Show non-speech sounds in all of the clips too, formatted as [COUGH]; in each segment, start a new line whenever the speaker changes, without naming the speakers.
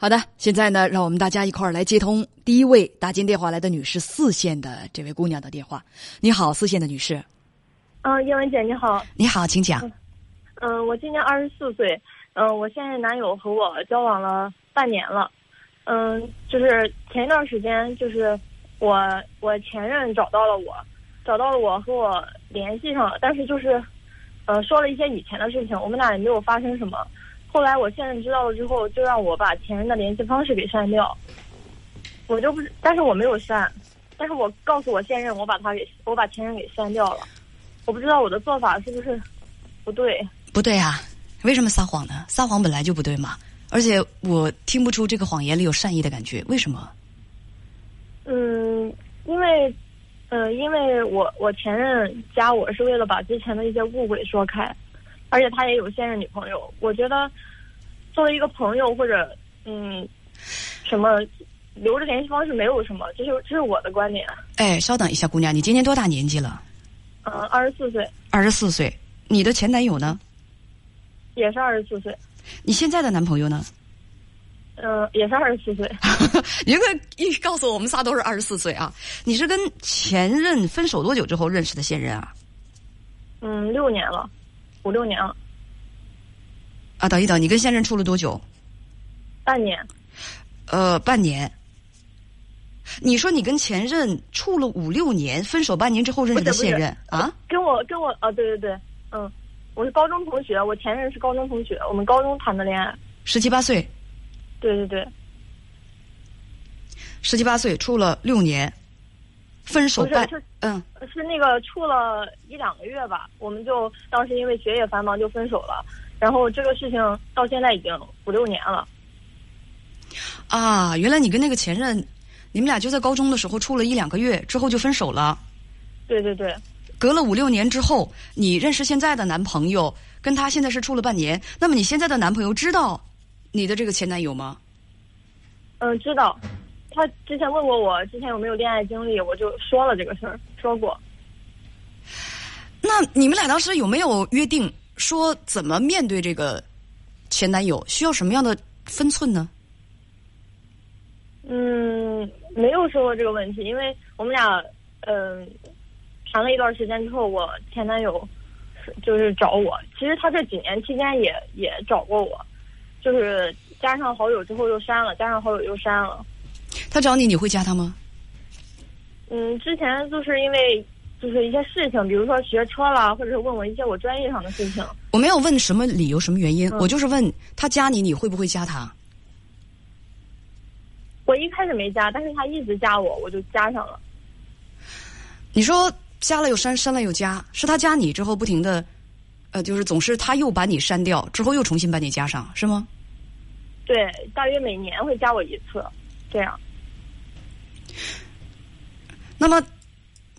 好的，现在呢，让我们大家一块儿来接通第一位打进电话来的女士四线的这位姑娘的电话。你好，四线的女士。
嗯，叶文姐你好。
你好，请讲。
嗯，我今年二十四岁。嗯，我现在男友和我交往了半年了。嗯，就是前一段时间，就是我我前任找到了我，找到了我和我联系上了，但是就是，呃，说了一些以前的事情，我们俩也没有发生什么。后来我现任知道了之后，就让我把前任的联系方式给删掉。我就不是，但是我没有删，但是我告诉我现任，我把他给我把前任给删掉了。我不知道我的做法是不是不对？
不对啊，为什么撒谎呢？撒谎本来就不对嘛。而且我听不出这个谎言里有善意的感觉，为什么？
嗯，因为，呃，因为我我前任加我是为了把之前的一些误会说开。而且他也有现任女朋友，我觉得作为一个朋友或者嗯什么留着联系方式没有什么，这是这是我的观点。
哎，稍等一下，姑娘，你今年多大年纪了？
嗯，二十四岁。
二十四岁，你的前男友呢？
也是二十四岁。
你现在的男朋友呢？
嗯，也是二十四岁。[LAUGHS]
你可一告诉我们仨都是二十四岁啊！你是跟前任分手多久之后认识的现任啊？
嗯，六年了。五六年了，啊，
等一等，你跟现任处了多久？
半年。
呃，半年。你说你跟前任处了五六年，分手半年之后认识的现任啊？
跟我跟我啊，对对对，嗯，我是高中同学，我前任是高中同学，我们高中谈的恋爱。
十七八岁。
对对对。
十七八岁处了六年。分手半
嗯，是那个处了一两个月吧，我们就当时因为学业繁忙就分手了，然后这个事情到现在已经五六年了。
啊，原来你跟那个前任，你们俩就在高中的时候处了一两个月之后就分手了。
对对对。
隔了五六年之后，你认识现在的男朋友，跟他现在是处了半年，那么你现在的男朋友知道你的这个前男友吗？
嗯，知道。他之前问过我之前有没有恋爱经历，我就说了这个事儿，说过。
那你们俩当时有没有约定说怎么面对这个前男友？需要什么样的分寸呢？
嗯，没有说过这个问题，因为我们俩嗯谈了一段时间之后，我前男友就是找我。其实他这几年期间也也找过我，就是加上好友之后又删了，加上好友又删了。
他找你，你会加他吗？
嗯，之前就是因为就是一些事情，比如说学车啦，或者是问我一些我专业上的事情。
我没有问什么理由、什么原因，我就是问他加你，你会不会加他？
我一开始没加，但是他一直加我，我就加上了。
你说加了又删，删了又加，是他加你之后不停的，呃，就是总是他又把你删掉，之后又重新把你加上，是吗？
对，大约每年会加我一次。这样，
那么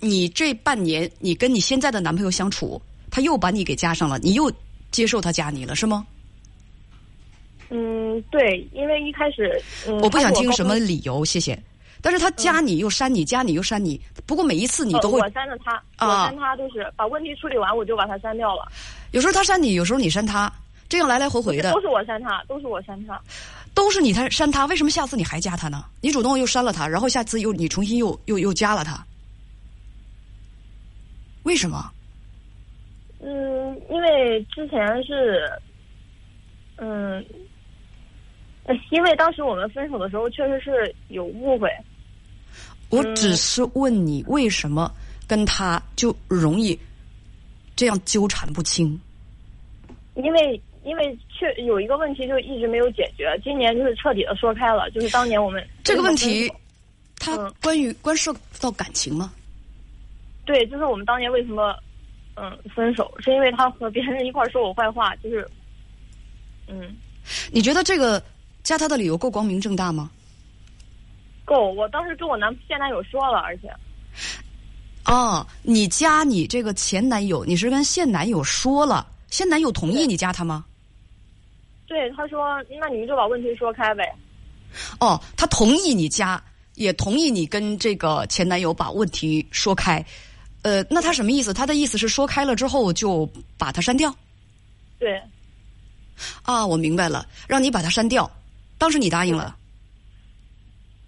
你这半年，你跟你现在的男朋友相处，他又把你给加上了，你又接受他加你了，是吗？
嗯，对，因为一开始，
我不想听什么理由，谢谢。但是他加你又删你，加你又删你，不过每一次你都会
我删了他，我删他都是把问题处理完，我就把他删掉了。
有时候他删你，有时候你删他，这样来来回回的，
都是我删他，都是我删他。
都是你他删他，为什么下次你还加他呢？你主动又删了他，然后下次又你重新又又又加了他，为什么？
嗯，因为之前是，嗯，[LAUGHS] 因为当时我们分手的时候确实是有误会。
我只是问你，为什么跟他就容易这样纠缠不清？
因为。因为确有一个问题就一直没有解决，今年就是彻底的说开了。就是当年我们 [LAUGHS]
这个问题，它关于关涉到感情吗？
对，就是我们当年为什么嗯分手，是因为他和别人一块说我坏话，就是嗯。
你觉得这个加他的理由够光明正大吗？
够，我当时跟我男现男友说了，而且
哦，你加你这个前男友，你是跟现男友说了，现男友同意你加他吗？
对，他说：“那你们就把问题说开呗。”
哦，他同意你加，也同意你跟这个前男友把问题说开。呃，那他什么意思？他的意思是说开了之后就把他删掉？
对。
啊，我明白了，让你把他删掉，当时你答应了，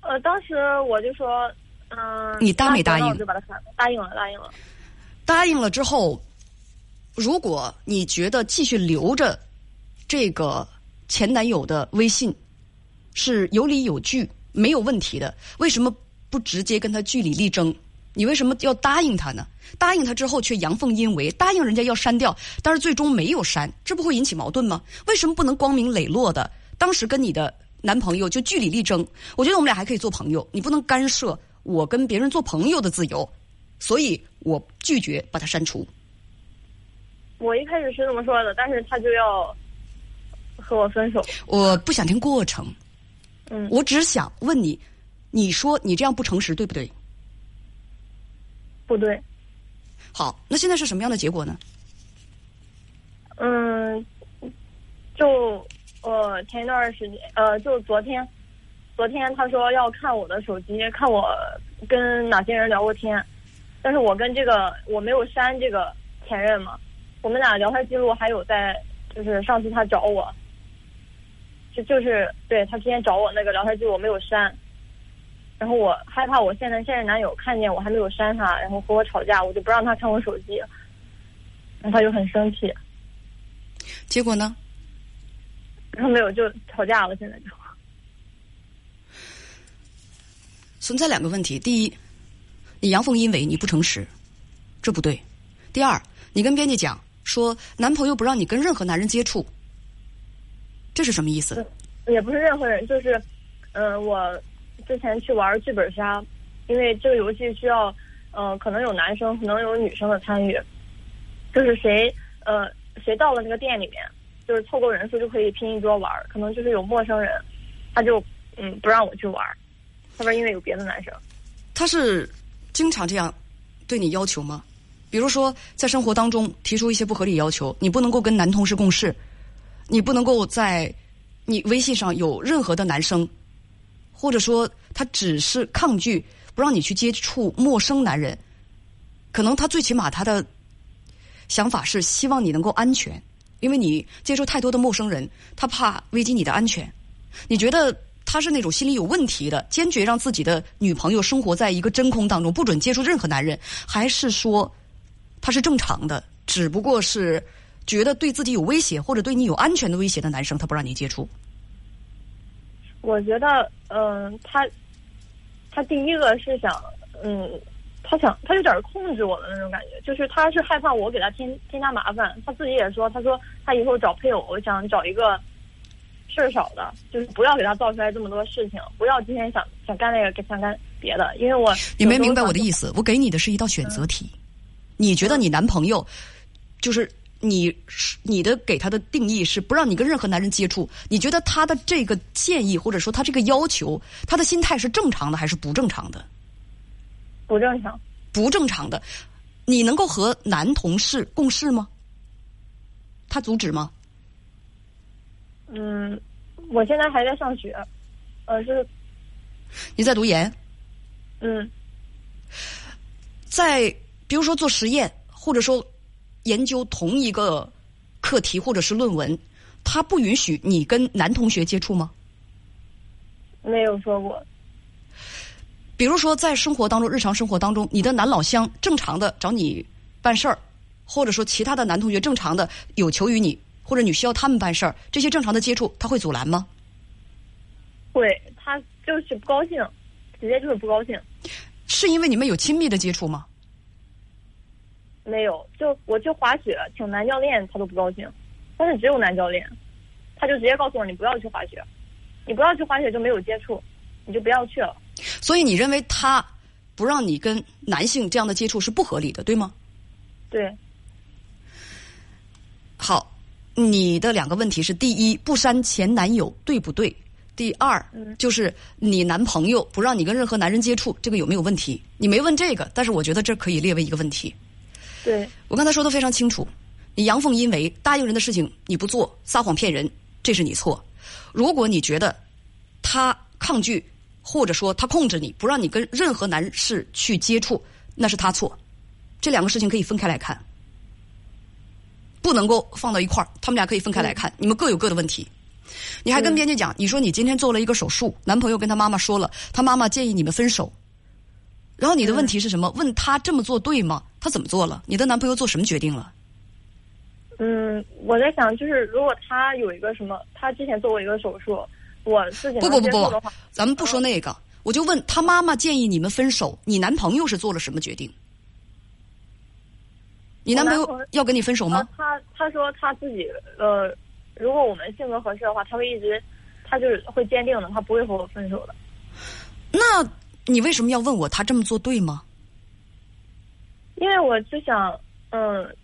呃，当时我就说，嗯、
你答没答应
我就把他删了，答应了，答应了。
答应了之后，如果你觉得继续留着这个前男友的微信是有理有据、没有问题的，为什么不直接跟他据理力争？你为什么要答应他呢？答应他之后却阳奉阴违，答应人家要删掉，但是最终没有删，这不会引起矛盾吗？为什么不能光明磊落的当时跟你的男朋友就据理力争？我觉得我们俩还可以做朋友，你不能干涉我跟别人做朋友的自由，所以我拒绝把他删除。
我一开始是这么说的，但是他就要和我分手。
我不想听过程，
嗯，
我只想问你，你说你这样不诚实，对不对？
不对，
好，那现在是什么样的结果呢？
嗯，就呃前一段时间，呃，就昨天，昨天他说要看我的手机，看我跟哪些人聊过天，但是我跟这个我没有删这个前任嘛，我们俩聊天记录还有在，就是上次他找我，就就是对他之前找我那个聊天记录我没有删，然后我害怕我现在现任男友看见我还没有删他，然后和我吵架，我就不让他看我手机，然后他就很生气。
结果呢？
然后没有就吵架了，现在就
存在两个问题：第一，你阳奉阴违，你不诚实，这不对；第二，你跟编辑讲说男朋友不让你跟任何男人接触，这是什么意思？
也不是任何人，就是，嗯、我之前去玩剧本杀，因为这个游戏需要，呃，可能有男生，可能有女生的参与，就是谁，呃，谁到了那个店里面，就是凑够人数就可以拼一桌玩儿，可能就是有陌生人，他就，嗯，不让我去玩儿，他说因为有别的男生，
他是经常这样对你要求吗？比如说，在生活当中提出一些不合理要求，你不能够跟男同事共事，你不能够在你微信上有任何的男生，或者说他只是抗拒不让你去接触陌生男人，可能他最起码他的想法是希望你能够安全，因为你接触太多的陌生人，他怕危及你的安全。你觉得他是那种心理有问题的，坚决让自己的女朋友生活在一个真空当中，不准接触任何男人，还是说他是正常的，只不过是觉得对自己有威胁或者对你有安全的威胁的男生，他不让你接触？
我觉得，嗯、他，他第一个是想，嗯，他想，他有点控制我的那种感觉，就是他是害怕我给他添添加麻烦。他自己也说，他说他以后找配偶，我想找一个事儿少的，就是不要给他造出来这么多事情，不要今天想想干那个，想干别的，因为我
你没明白我的。意思？我给你的是一道选择题，你觉得你男朋友就是你你的给他的定义是不让你跟任何男人接触？你觉得他的这个建议或者说他这个要求，他的心态是正常的还是不正常的？
不正常，
不正常的，你能够和男同事共事吗？他阻止吗？
嗯，我现在还在上学，呃，是，
你在读研，
嗯，
在比如说做实验，或者说研究同一个课题或者是论文，他不允许你跟男同学接触吗？
没有说过，
比如说在生活当中，日常生活当中，你的男老乡正常的找你办事儿，或者说其他的男同学正常的有求于你，或者你需要他们办事儿，这些正常的接触，他会阻拦吗？
会，他就是不高兴，直接就是不高兴。
是因为你们有亲密的接触吗？
没有，就我去滑雪，请男教练他都不高兴，但是只有男教练，他就直接告诉我你不要去滑雪，你不要去滑雪就没有接触，你就不要去了。
所以你认为他不让你跟男性这样的接触是不合理的，对吗？
对，
好，你的两个问题是：第一，不删前男友对不对？第二，
嗯
就是你男朋友不让你跟任何男人接触，这个有没有问题？你没问这个，但是我觉得这可以列为一个问题。
对，
我刚才说的非常清楚，你阳奉阴违，答应人的事情你不做，撒谎骗人，这是你错。如果你觉得他抗拒，或者说他控制你，不让你跟任何男士去接触，那是他错。这两个事情可以分开来看，不能够放到一块儿，他们俩可以分开来看，你们各有各的问题。你还跟编辑讲，你说你今天做了一个手术，男朋友跟他妈妈说了，他妈妈建议你们分手。然后你的问题是什么？问他这么做对吗？他怎么做了？你的男朋友做什么决定了？
嗯，我在想，就是如果他有一个什么，他之前做过一个手术，我自己
不不不不咱们不说那个，我就问他妈妈建议你们分手，你男朋友是做了什么决定？你男朋友要跟你分手吗
呃？他他说他自己呃，如果我们性格合适的话，他会一直，他就是会坚定的，他不会和我分手的。
那你为什么要问我他这么做对吗？
因为我就想，嗯，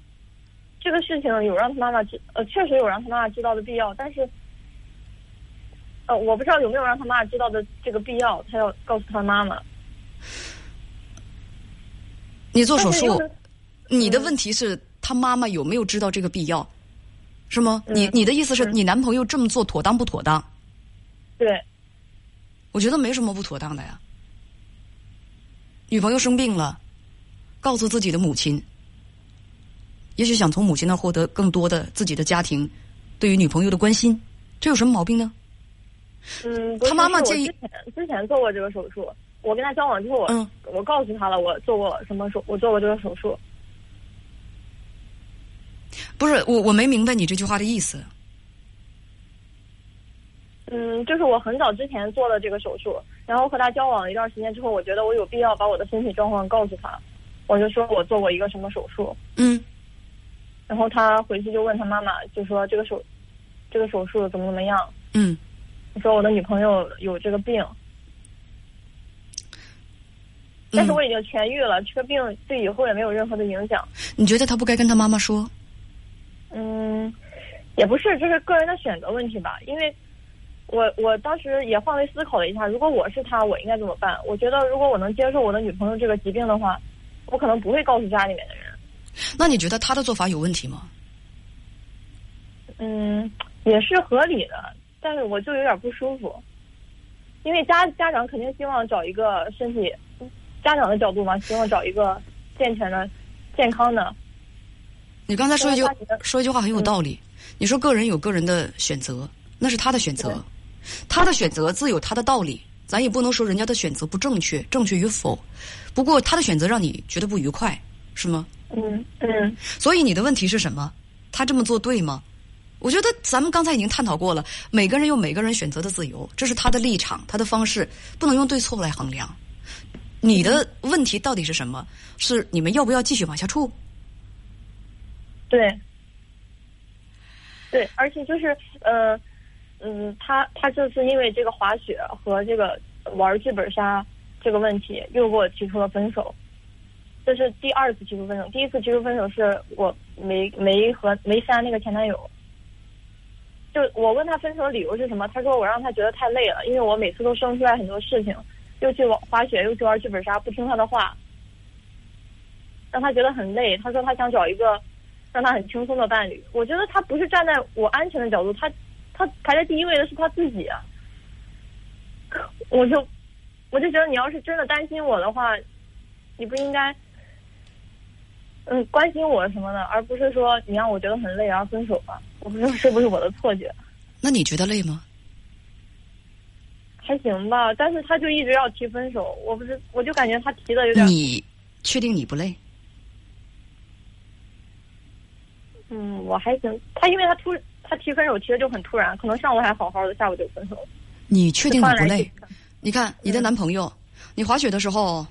这个事情有让他妈妈知，呃，确实有让他妈妈知道的必要，但是，呃，我不知道有没有让他妈妈知道的这个必要，他要告诉他妈妈。
你做手术你的问题是他妈妈有没有知道这个必要，是吗？
嗯
你你的意思是
嗯
你男朋友这么做妥当不妥当？
对，
我觉得没什么不妥当的呀。女朋友生病了，告诉自己的母亲，也许想从母亲那获得更多的自己的家庭对于女朋友的关心，这有什么毛病呢？
嗯，
他妈妈建议
之前做过这个手术，我跟他交往之后，我、
嗯
我告诉他了，我做过什么手，我做过这个手术。
不是我，我没明白你这句话的意思。
嗯，就是我很早之前做了这个手术，然后和他交往了一段时间之后，我觉得我有必要把我的身体状况告诉他，我就说我做过一个什么手术，
嗯
然后他回去就问他妈妈，就说这个手，这个手术怎么怎么样，
嗯，
说我的女朋友有这个病，但是
嗯
我已经痊愈了，这个病对以后也没有任何的影响。
你觉得他不该跟他妈妈说？
嗯，也不是，这是个人的选择问题吧。因为我我当时也换位思考了一下，如果我是他，我应该怎么办？我觉得如果我能接受我的女朋友这个疾病的话，我可能不会告诉家里面的人。
那你觉得他的做法有问题吗？
嗯，也是合理的，但是我就有点不舒服，因为家家长肯定希望找一个身体，家长的角度嘛，希望找一个健全的、健康的。
你刚才说一句说一句话很有道理，你说个人有个人的选择，那是他的选择，他的选择自有他的道理，咱也不能说人家的选择不正确，正确与否。不过他的选择让你觉得不愉快，是吗？
嗯嗯
所以你的问题是什么？他这么做对吗？我觉得咱们刚才已经探讨过了，每个人有每个人选择的自由，这是他的立场，他的方式，不能用对错来衡量。你的问题到底是什么？是你们要不要继续往下处？
对，对，而且就是呃，嗯，他他这次因为这个滑雪和这个玩剧本杀这个问题，又给我提出了分手。这是第二次提出分手，第一次提出分手是我没没和没删那个前男友。就我问他分手的理由是什么，他说我让他觉得太累了，因为我每次都生出来很多事情，又去玩滑雪，又去玩剧本杀，不听他的话，让他觉得很累。他说他想找一个让他很轻松的伴侣。我觉得他不是站在我安全的角度，他他排在第一位的是他自己啊。我就我就觉得你要是真的担心我的话，你不应该嗯关心我什么的，而不是说你让我觉得很累然后分手吧。我不知道是不是我的错觉，
那你觉得累吗？
还行吧。但是他就一直要提分手，我不是我就感觉他提的有点
你确定你不累？
嗯我还行。他因为他突他提分手提的就很突然，可能上午还好好的，下午就分手了。
你确定你不累你看你的男朋友，你滑雪的时候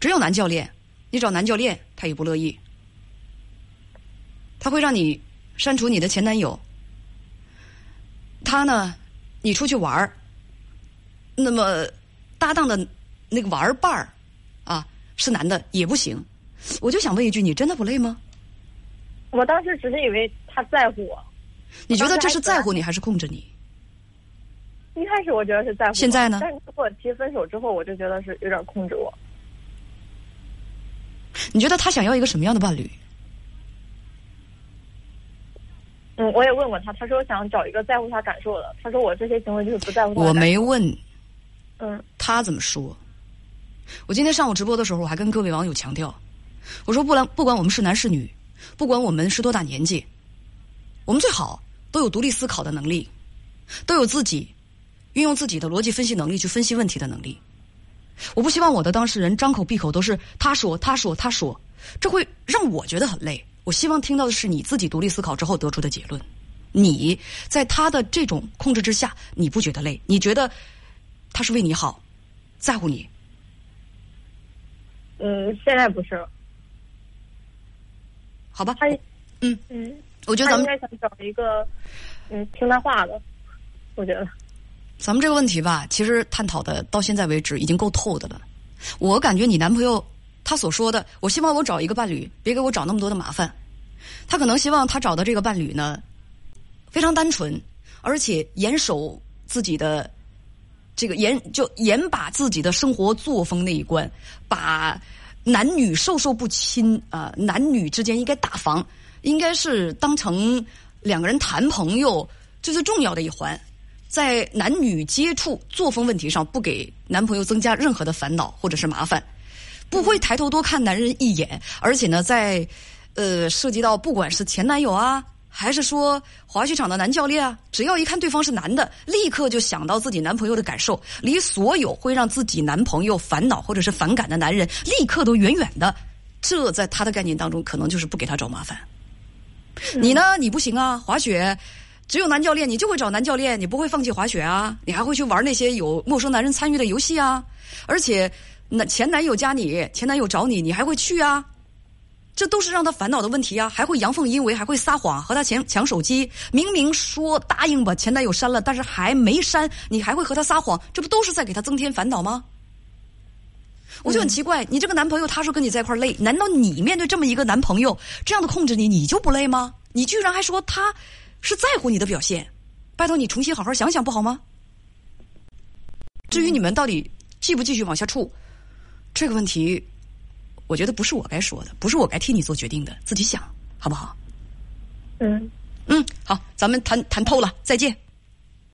只有男教练，你找男教练他也不乐意，他会让你删除你的前男友。他呢，你出去玩儿，那么搭档的那个玩伴儿啊是男的也不行。我就想问一句，你真的不累吗？
我当时只是以为他在乎我，
你觉得这是在乎你还是控制你？
一开始我觉得是在乎，
现在呢
但是跟我提分手之后，我就觉得是有点控制我。
你觉得他想要一个什么样的伴侣？
嗯，我也问过他，他说想找一个在乎他感受的。他说我这些行为就是不在乎他
我。没问
嗯
他怎么说。我今天上午直播的时候，我还跟各位网友强调，我说不然不管我们是男是女，不管我们是多大年纪，我们最好都有独立思考的能力。都有自己运用自己的逻辑分析能力去分析问题的能力。我不希望我的当事人张口闭口都是他说他说他说，这会让我觉得很累。我希望听到的是你自己独立思考之后得出的结论。你在他的这种控制之下，你不觉得累？你觉得他是为你好，在乎你？
嗯，现在不是了。
好吧，
他
嗯
嗯，
我觉得咱们
他应该想找一个嗯听他话的，我觉得。
咱们这个问题吧，其实探讨的到现在为止已经够透的了。我感觉你男朋友他所说的，我希望我找一个伴侣，别给我找那么多的麻烦。他可能希望他找的这个伴侣呢，非常单纯，而且严守自己的这个严就严把自己的生活作风那一关，把男女授受不亲啊、男女之间应该打防，应该是当成两个人谈朋友最最重要的一环。在男女接触作风问题上，不给男朋友增加任何的烦恼或者是麻烦，不会抬头多看男人一眼，而且呢，在呃涉及到不管是前男友啊，还是说滑雪场的男教练啊，只要一看对方是男的，立刻就想到自己男朋友的感受，离所有会让自己男朋友烦恼或者是反感的男人，立刻都远远的。这在他的概念当中，可能就是不给他找麻烦。你呢？你不行啊，滑雪。只有男教练，你就会找男教练，你不会放弃滑雪啊？你还会去玩那些有陌生男人参与的游戏啊？而且，那前男友加你，前男友找你，你还会去啊？这都是让他烦恼的问题啊！还会阳奉阴违，还会撒谎，和他抢抢手机。明明说答应把前男友删了，但是还没删，你还会和他撒谎，这不都是在给他增添烦恼吗？我就很奇怪，你这个男朋友他说跟你在一块累，难道你面对这么一个男朋友这样的控制你，你就不累吗？你居然还说他。是在乎你的表现，拜托你重新好好想想不好吗？至于你们到底继不继续往下处，这个问题，我觉得不是我该说的，不是我该替你做决定的，自己想好不好？
嗯
嗯，好，咱们谈谈透了，再见。